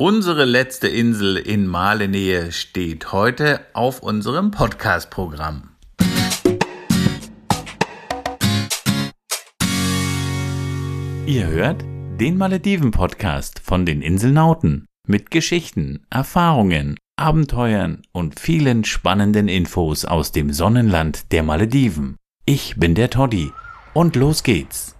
Unsere letzte Insel in Malenähe steht heute auf unserem Podcast-Programm. Ihr hört den Malediven-Podcast von den Inselnauten mit Geschichten, Erfahrungen, Abenteuern und vielen spannenden Infos aus dem Sonnenland der Malediven. Ich bin der Toddy und los geht's.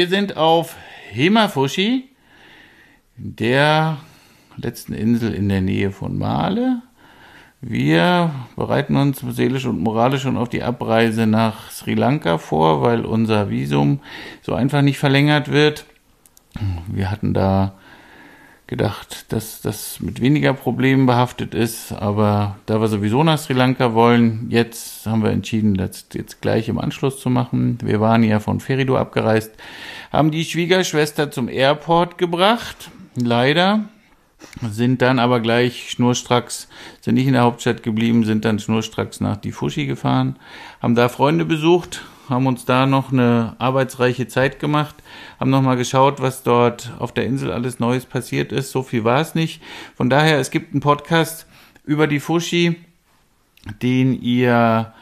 Wir sind auf Hemafushi, der letzten Insel in der Nähe von Male. Wir bereiten uns seelisch und moralisch schon auf die Abreise nach Sri Lanka vor, weil unser Visum so einfach nicht verlängert wird. Wir hatten da gedacht, dass das mit weniger Problemen behaftet ist, aber da wir sowieso nach Sri Lanka wollen, jetzt haben wir entschieden, das jetzt gleich im Anschluss zu machen. Wir waren ja von Ferido abgereist, haben die Schwiegerschwester zum Airport gebracht, leider, sind dann aber gleich schnurstracks, sind nicht in der Hauptstadt geblieben, sind dann schnurstracks nach Difushi gefahren, haben da Freunde besucht, haben uns da noch eine arbeitsreiche Zeit gemacht, haben nochmal geschaut, was dort auf der Insel alles Neues passiert ist. So viel war es nicht. Von daher, es gibt einen Podcast über die Fushi, den ihr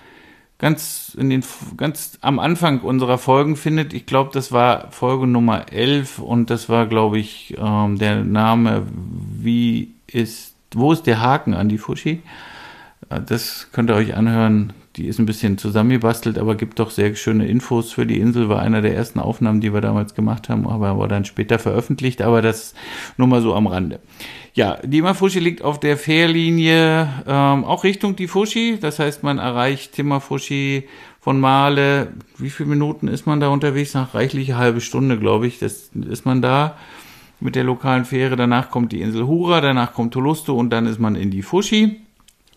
ganz in den ganz am Anfang unserer Folgen findet. Ich glaube, das war Folge Nummer 11 und das war, glaube ich, ähm, der Name Wie ist wo ist der Haken an die Fushi? Äh, das könnt ihr euch anhören. Die ist ein bisschen zusammengebastelt, aber gibt doch sehr schöne Infos für die Insel. War einer der ersten Aufnahmen, die wir damals gemacht haben, aber war dann später veröffentlicht. Aber das nur mal so am Rande. Ja, die Mafushi liegt auf der Fährlinie ähm, auch Richtung Difushi. Das heißt, man erreicht Timafushi von Male. Wie viele Minuten ist man da unterwegs? Nach reichliche halbe Stunde, glaube ich. Das ist man da mit der lokalen Fähre. Danach kommt die Insel Hura, danach kommt Tolusto und dann ist man in Difushi.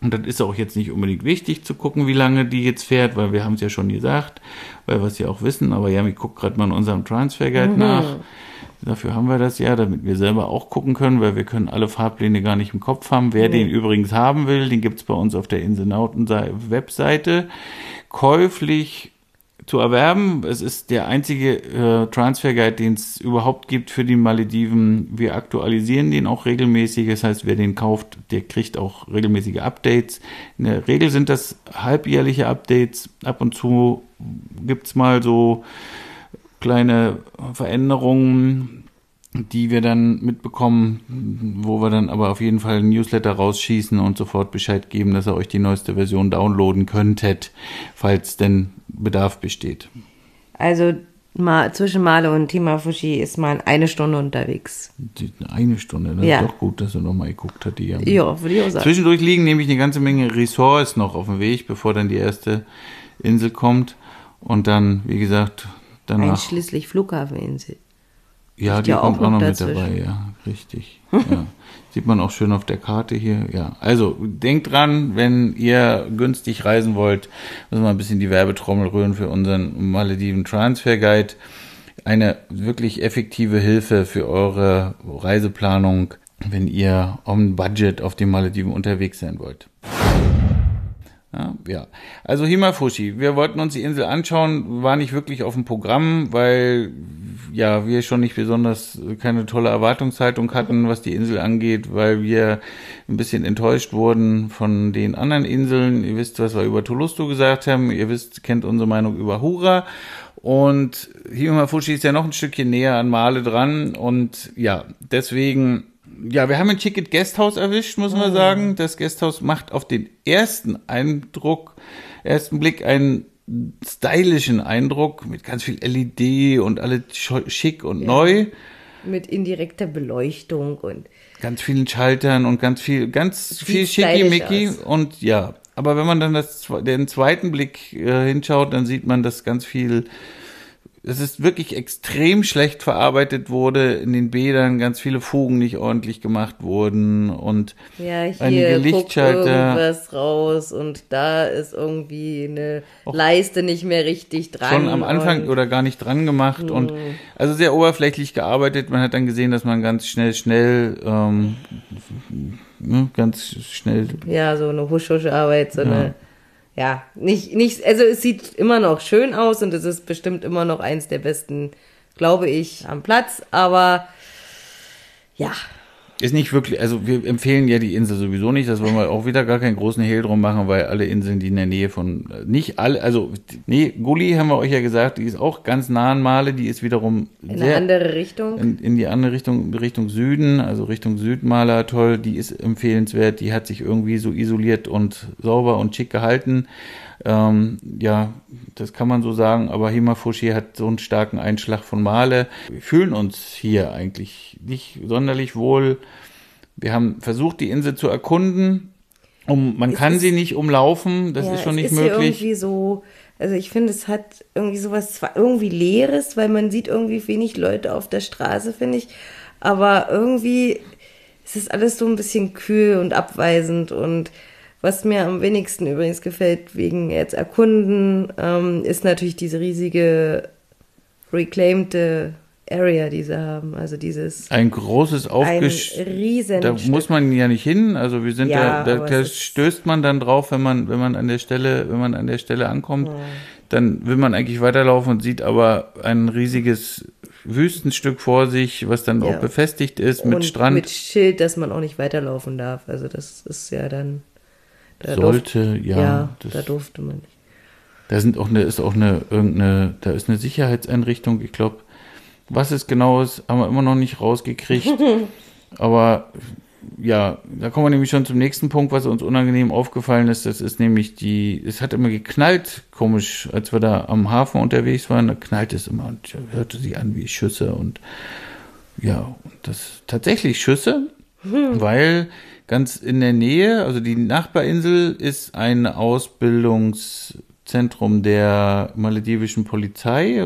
Und das ist auch jetzt nicht unbedingt wichtig zu gucken, wie lange die jetzt fährt, weil wir haben es ja schon gesagt, weil wir es ja auch wissen. Aber ja, ich gucke gerade mal in unserem Transfer Guide mhm. nach. Dafür haben wir das ja, damit wir selber auch gucken können, weil wir können alle Fahrpläne gar nicht im Kopf haben. Wer mhm. den übrigens haben will, den gibt's bei uns auf der Inselnauten Webseite. Käuflich zu erwerben. Es ist der einzige äh, Transfer Guide, den es überhaupt gibt für die Malediven. Wir aktualisieren den auch regelmäßig. Das heißt, wer den kauft, der kriegt auch regelmäßige Updates. In der Regel sind das halbjährliche Updates. Ab und zu gibt's mal so kleine Veränderungen die wir dann mitbekommen, wo wir dann aber auf jeden Fall ein Newsletter rausschießen und sofort Bescheid geben, dass ihr euch die neueste Version downloaden könntet, falls denn Bedarf besteht. Also mal, zwischen Male und Timafushi ist man eine Stunde unterwegs. Eine Stunde, das ja. ist doch gut, dass er nochmal geguckt hat. Die ja, würde ich auch sagen. Zwischendurch liegen nämlich eine ganze Menge Ressorts noch auf dem Weg, bevor dann die erste Insel kommt. Und dann, wie gesagt, danach... Einschließlich Flughafeninsel. Ja, die ja kommt auch, noch mit dabei, ja, richtig. ja. Sieht man auch schön auf der Karte hier, ja. Also, denkt dran, wenn ihr günstig reisen wollt, müssen wir ein bisschen die Werbetrommel rühren für unseren Malediven Transfer Guide. Eine wirklich effektive Hilfe für eure Reiseplanung, wenn ihr on Budget auf den Malediven unterwegs sein wollt. Ja, ja. Also Himafushi, wir wollten uns die Insel anschauen, war nicht wirklich auf dem Programm, weil ja, wir schon nicht besonders keine tolle Erwartungshaltung hatten, was die Insel angeht, weil wir ein bisschen enttäuscht wurden von den anderen Inseln. Ihr wisst, was wir über Tolusto gesagt haben. Ihr wisst, kennt unsere Meinung über Hura. Und Himafushi ist ja noch ein Stückchen näher an Male dran. Und ja, deswegen ja, wir haben ein Ticket Guesthouse erwischt, muss man oh. sagen. Das Guesthouse macht auf den ersten Eindruck, ersten Blick einen stylischen Eindruck mit ganz viel LED und alles schick und ja. neu. Mit indirekter Beleuchtung und ganz vielen Schaltern und ganz viel, ganz viel schickimicki und ja. Aber wenn man dann das, den zweiten Blick äh, hinschaut, dann sieht man, dass ganz viel dass es wirklich extrem schlecht verarbeitet wurde in den Bädern, ganz viele Fugen nicht ordentlich gemacht wurden und Ja, hier einige Lichtschalter. irgendwas raus und da ist irgendwie eine Leiste nicht mehr richtig dran. schon am Anfang oder gar nicht dran gemacht und also sehr oberflächlich gearbeitet. Man hat dann gesehen, dass man ganz schnell, schnell, ähm, ne, ganz schnell Ja, so eine Husch-Husch-Arbeit, so eine, ja, nicht, nicht, also es sieht immer noch schön aus und es ist bestimmt immer noch eins der besten, glaube ich, am Platz, aber ja, Ist nicht wirklich, also wir empfehlen ja die Insel sowieso nicht, das wollen wir auch wieder gar keinen großen Hehl drum machen, weil alle Inseln, die in der Nähe von, nicht alle, also, nee, Gulli haben wir euch ja gesagt, die ist auch ganz nah an Male, die ist wiederum in eine sehr, andere Richtung. in, in die andere Richtung, Richtung Süden, also Richtung Südmaler, toll, die ist empfehlenswert, die hat sich irgendwie so isoliert und sauber und schick gehalten. Ähm, ja, das kann man so sagen, aber Himafushi hat so einen starken Einschlag von Male. Wir fühlen uns hier eigentlich nicht sonderlich wohl. Wir haben versucht, die Insel zu erkunden. Um, man Es kann ist- sie nicht umlaufen, das ja, ist schon es nicht ist hier möglich. irgendwie so, also ich finde, es hat irgendwie sowas zwar irgendwie Leeres, weil man sieht irgendwie wenig Leute auf der Straße, finde ich, aber irgendwie es ist alles so ein bisschen kühl und abweisend und was mir am wenigsten übrigens gefällt wegen jetzt Erkunden, ähm, ist natürlich diese riesige reclaimte Area, die sie haben. Also dieses Ein großes ein Aufgesch... riesen Da muss man ja nicht hin. Also wir sind Ja, da, da, da stößt man dann drauf, wenn man, wenn man an der Stelle, wenn man an der Stelle ankommt, dann will man eigentlich weiterlaufen und sieht aber ein riesiges Wüstenstück vor sich, was dann Ja. auch befestigt ist mit und Strand. mit Schild, dass man auch nicht weiterlaufen darf. Also das ist ja dann da Sollte, durf- ja, ja, das- da durfte man nicht. Da sind auch eine, ist auch eine, irgendeine, da ist eine Sicherheitseinrichtung, ich glaube, was es genau ist, haben wir immer noch nicht rausgekriegt. Aber ja, da kommen wir nämlich schon zum nächsten Punkt, was uns unangenehm aufgefallen ist. Das ist nämlich die, es hat immer geknallt, komisch, als wir da am Hafen unterwegs waren, da knallt es immer und hörte sich an wie Schüsse und ja, das tatsächlich Schüsse, weil ganz in der Nähe, also die Nachbarinsel ist ein Ausbildungszentrum der maledivischen Polizei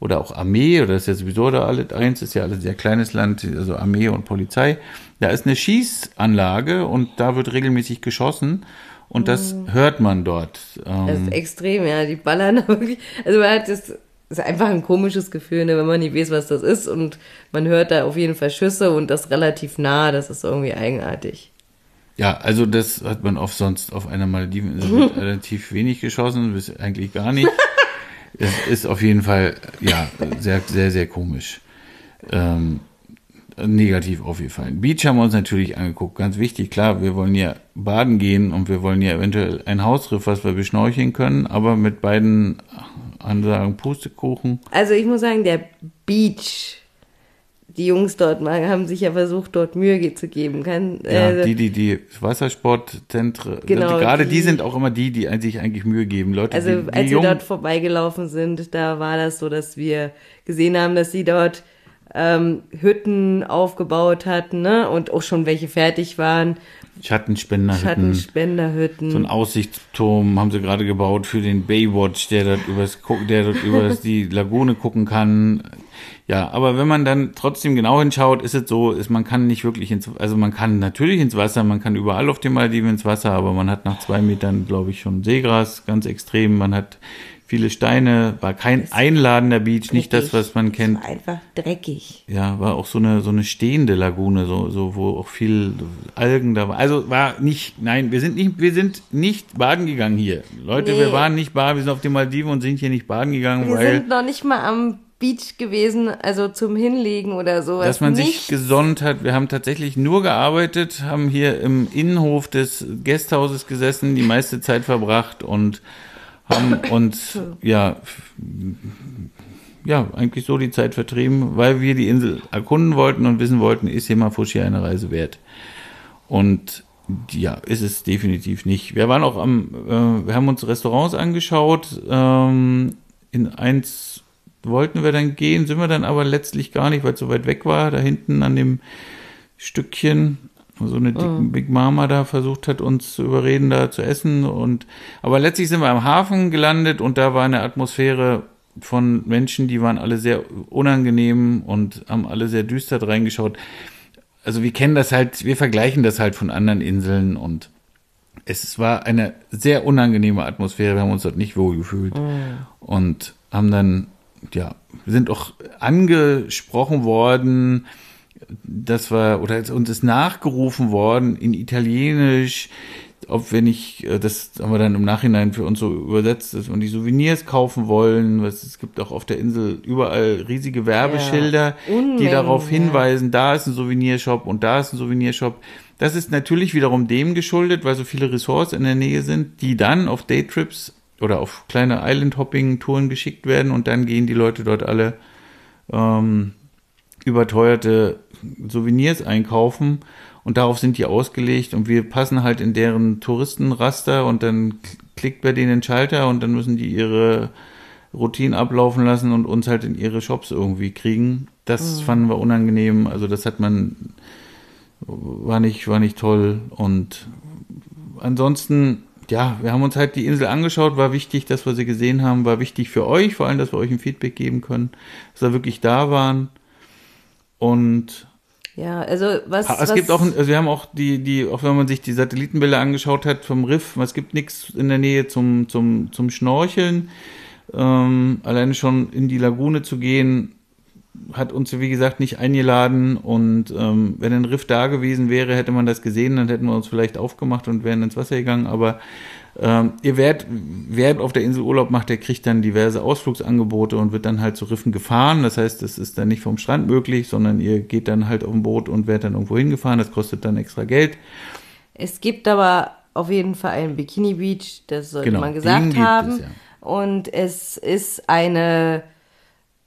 oder- auch Armee, oder ist ja sowieso da alles eins, ist ja alles ein sehr kleines Land, also Armee und Polizei. Da ist eine Schießanlage und da wird regelmäßig geschossen und das hört man dort. Ähm, Das ist extrem, ja. Die ballern wirklich. Also man hat das ist einfach ein komisches Gefühl, ne, wenn man nicht weiß, was das ist. Und man hört da auf jeden Fall Schüsse und das relativ nah. Das ist irgendwie eigenartig. Ja, also das hat man oft sonst auf einer Malediveninsel relativ wenig geschossen, bis eigentlich gar nicht. es ist auf jeden Fall, ja, sehr, sehr, sehr komisch. Ähm, negativ aufgefallen. Beach haben wir uns natürlich angeguckt, ganz wichtig, klar, wir wollen ja baden gehen und wir wollen ja eventuell ein Hausriff, was wir beschnorcheln können, aber mit beiden Ansagen Pustekuchen. Also ich muss sagen, der Beach, die Jungs dort mal, haben sich ja versucht, dort Mühe zu geben. Kann, Ja, äh, die, die, die Wassersportzentren, Genau, gerade die, die- sind auch immer die, die sich eigentlich Mühe geben. Leute, Also die, die als wir Jungen- dort vorbeigelaufen sind, da war das so, dass wir gesehen haben, dass sie dort ähm, Hütten aufgebaut hatten, ne? Und auch schon welche fertig waren. Schattenspender Schattenspenderhütten. So ein Aussichtsturm haben sie gerade gebaut für den Baywatch, der dort übers, der dort über die Lagune gucken kann. Ja, aber wenn man dann trotzdem genau hinschaut, ist es so, ist, man kann nicht wirklich ins, also man kann natürlich ins Wasser, man kann überall auf den Malediven ins Wasser, aber man hat nach zwei Metern, glaube ich, schon Seegras, ganz extrem. Man hat viele Steine, war kein einladender Beach, nicht das, was man kennt. war einfach dreckig. Ja, war auch so eine, so eine stehende Lagune, so, so, wo auch viel Algen da war. Also war nicht, nein, wir sind nicht, wir sind nicht baden gegangen hier. Leute, Nee. wir waren nicht baden, wir sind auf den Maldiven und sind hier nicht baden gegangen, Wir weil, sind noch nicht mal am Beach gewesen, also zum Hinlegen oder sowas. dass man sich Nichts. gesonnt hat. Wir haben tatsächlich nur gearbeitet, haben hier im Innenhof des Gasthauses gesessen, die meiste Zeit verbracht und haben uns, ja, ja, eigentlich so die Zeit vertrieben, weil wir die Insel erkunden wollten und wissen wollten, ist Himafushi eine Reise wert? Und ja, ist es definitiv nicht. Wir waren auch am, äh, wir haben uns Restaurants angeschaut. Ähm, in eins wollten wir dann gehen, sind wir dann aber letztlich gar nicht, weil es so weit weg war. Da hinten an dem Stückchen, so eine dicken Big Mama da versucht hat, uns zu überreden, da zu essen. Und aber letztlich sind wir am Hafen gelandet und da war eine Atmosphäre von Menschen, die waren alle sehr unangenehm und haben alle sehr düster reingeschaut. Also wir kennen das halt, wir vergleichen das halt von anderen Inseln und es war eine sehr unangenehme Atmosphäre. Wir haben uns dort nicht wohl gefühlt mm. und haben dann, ja, sind auch angesprochen worden, das war, oder uns ist nachgerufen worden in Italienisch, ob wir nicht, äh, das haben wir dann im Nachhinein für uns so übersetzt, dass wir die Souvenirs kaufen wollen. Es gibt auch auf der Insel überall riesige Werbeschilder, ja, die darauf hinweisen, da ist ein Souvenirshop und da ist ein Souvenirshop. Das ist natürlich wiederum dem geschuldet, weil so viele Ressorts in der Nähe sind, die dann auf Daytrips oder auf kleine Island-Hopping-Touren geschickt werden und dann gehen die Leute dort alle ähm, überteuerte Souvenirs einkaufen und darauf sind die ausgelegt und wir passen halt in deren Touristenraster und dann klickt bei denen den Schalter und dann müssen die ihre Routinen ablaufen lassen und uns halt in ihre Shops irgendwie kriegen. Das mhm. fanden wir unangenehm. Also das hat man, war nicht, war nicht toll. Und ansonsten, ja, wir haben uns halt die Insel angeschaut, war wichtig, dass wir sie gesehen haben, war wichtig für euch, vor allem, dass wir euch ein Feedback geben können, dass wir wirklich da waren. Und ja, also was. Es was gibt auch, also wir haben auch die, die, auch wenn man sich die Satellitenbilder angeschaut hat vom Riff, es gibt nichts in der Nähe zum, zum, zum Schnorcheln. Ähm, alleine schon in die Lagune zu gehen, hat uns, wie gesagt, nicht eingeladen. Und ähm, wenn ein Riff da gewesen wäre, hätte man das gesehen, dann hätten wir uns vielleicht aufgemacht und wären ins Wasser gegangen. Aber ähm, ihr werdet, wer auf der Insel Urlaub macht, der kriegt dann diverse Ausflugsangebote und wird dann halt zu Riffen gefahren. Das heißt, das ist dann nicht vom Strand möglich, sondern ihr geht dann halt auf ein Boot und werdet dann irgendwo hingefahren. Das kostet dann extra Geld. Es gibt aber auf jeden Fall einen Bikini Beach, das sollte genau, man gesagt haben. Es, ja. Und es ist eine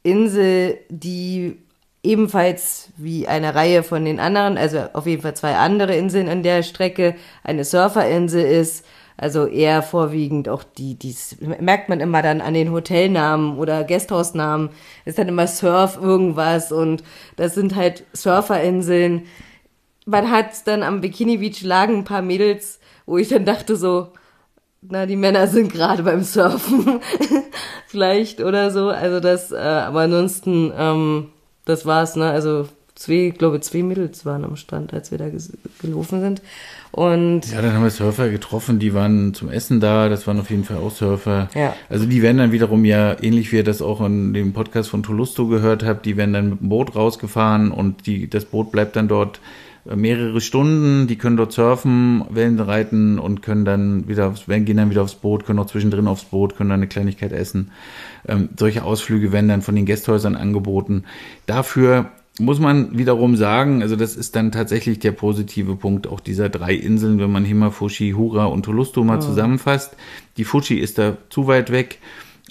Insel, die ebenfalls wie eine Reihe von den anderen, also auf jeden Fall zwei andere Inseln an der Strecke, eine Surferinsel ist also eher vorwiegend auch die, dies merkt man immer dann an den Hotelnamen oder Gasthausnamen, ist dann immer Surf irgendwas und das sind halt Surferinseln. Man hat dann am Bikini Beach lagen ein paar Mädels, wo ich dann dachte so, na, die Männer sind gerade beim Surfen. Vielleicht oder so. Also das, äh, aber ansonsten, ähm, das war's, ne? Also zwei, ich glaube, zwei Mädels waren am Strand, als wir da gelaufen sind. Und ja, dann haben wir Surfer getroffen, die waren zum Essen da, das waren auf jeden Fall auch Surfer. Ja. Also die werden dann wiederum ja, ähnlich wie ihr das auch in dem Podcast von Tolusto gehört habt, die werden dann mit dem Boot rausgefahren und die, das Boot bleibt dann dort äh, mehrere Stunden, die können dort surfen, Wellen reiten und können dann wieder aufs, gehen dann wieder aufs Boot, können auch zwischendrin aufs Boot, können dann eine Kleinigkeit essen. Ähm, solche Ausflüge werden dann von den Gästhäusern angeboten. Dafür muss man wiederum sagen, also das ist dann tatsächlich der positive Punkt auch dieser drei Inseln, wenn man Himafushi, Hura und Tolusto mal ja. zusammenfasst. Die Fushi ist da zu weit weg,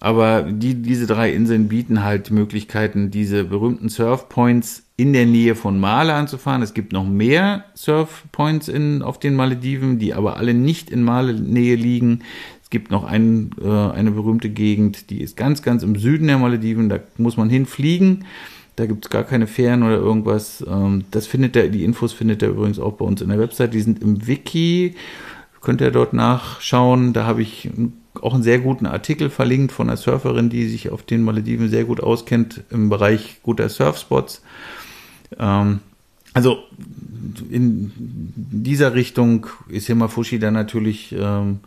aber die, diese drei Inseln bieten halt Möglichkeiten, diese berühmten Surfpoints in der Nähe von Male anzufahren. Es gibt noch mehr Surfpoints in, auf den Malediven, die aber alle nicht in Male-Nähe liegen. Es gibt noch ein, äh, eine berühmte Gegend, die ist ganz, ganz im Süden der Malediven, da muss man hinfliegen. Da gibt es gar keine Fähren oder irgendwas. Ähm, das findet er, die Infos findet er übrigens auch bei uns in der Website. Die sind im Wiki. Könnt ihr dort nachschauen. Da habe ich auch einen sehr guten Artikel verlinkt von einer Surferin, die sich auf den Malediven sehr gut auskennt im Bereich guter Surfspots. Ähm, also in dieser Richtung ist Himafushi dann natürlich ähm,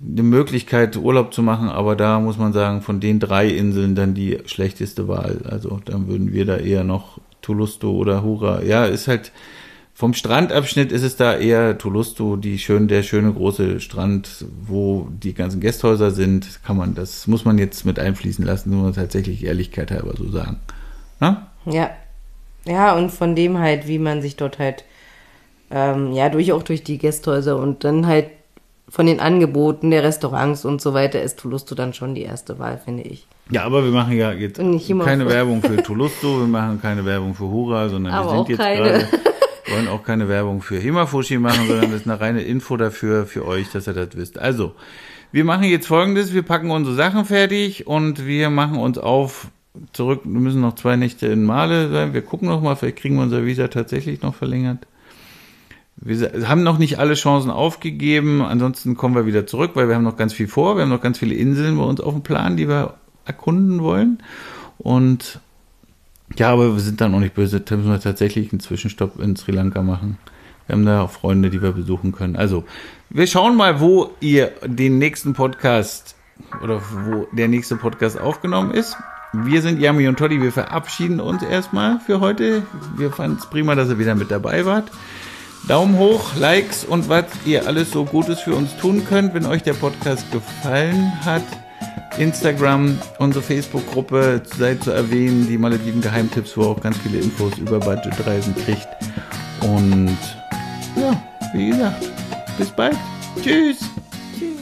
eine Möglichkeit, Urlaub zu machen, aber da muss man sagen, von den drei Inseln dann die schlechteste Wahl. Also dann würden wir da eher noch Tulusto oder Hura. Ja, ist halt vom Strandabschnitt ist es da eher Tulusto, die schön, der schöne große Strand, wo die ganzen Gästhäuser sind, kann man, das muss man jetzt mit einfließen lassen, nur tatsächlich Ehrlichkeit halber so sagen. Na? Ja. Ja, und von dem halt, wie man sich dort halt, ähm, ja, durch auch durch die Gästhäuser und dann halt von den Angeboten der Restaurants und so weiter ist Tulusto dann schon die erste Wahl, finde ich. Ja, aber wir machen ja jetzt keine Werbung für Tulusto, wir machen keine Werbung für Hura, sondern aber wir sind jetzt gerade wollen auch keine Werbung für Himafushi machen, sondern das ist eine reine Info dafür für euch, dass ihr das wisst. Also, wir machen jetzt folgendes, wir packen unsere Sachen fertig und wir machen uns auf zurück, wir müssen noch zwei Nächte in Male sein. Wir gucken noch mal, vielleicht kriegen wir unser Visa tatsächlich noch verlängert. Wir haben noch nicht alle Chancen aufgegeben. Ansonsten kommen wir wieder zurück, weil wir haben noch ganz viel vor. Wir haben noch ganz viele Inseln bei uns auf dem Plan, die wir erkunden wollen. Und ja, aber wir sind dann auch nicht böse. Da müssen wir tatsächlich einen Zwischenstopp in Sri Lanka machen. Wir haben da auch Freunde, die wir besuchen können. Also, wir schauen mal, wo ihr den nächsten Podcast oder wo der nächste Podcast aufgenommen ist. Wir sind Yami und Toddy. Wir verabschieden uns erstmal für heute. Wir fanden es prima, dass ihr wieder mit dabei wart. Daumen hoch, Likes und was ihr alles so Gutes für uns tun könnt. Wenn euch der Podcast gefallen hat, Instagram, unsere Facebook-Gruppe sei zu erwähnen, die Malediven Geheimtipps, wo auch ganz viele Infos über Budgetreisen kriegt. Und ja, wie gesagt, bis bald. Tschüss. Tschüss.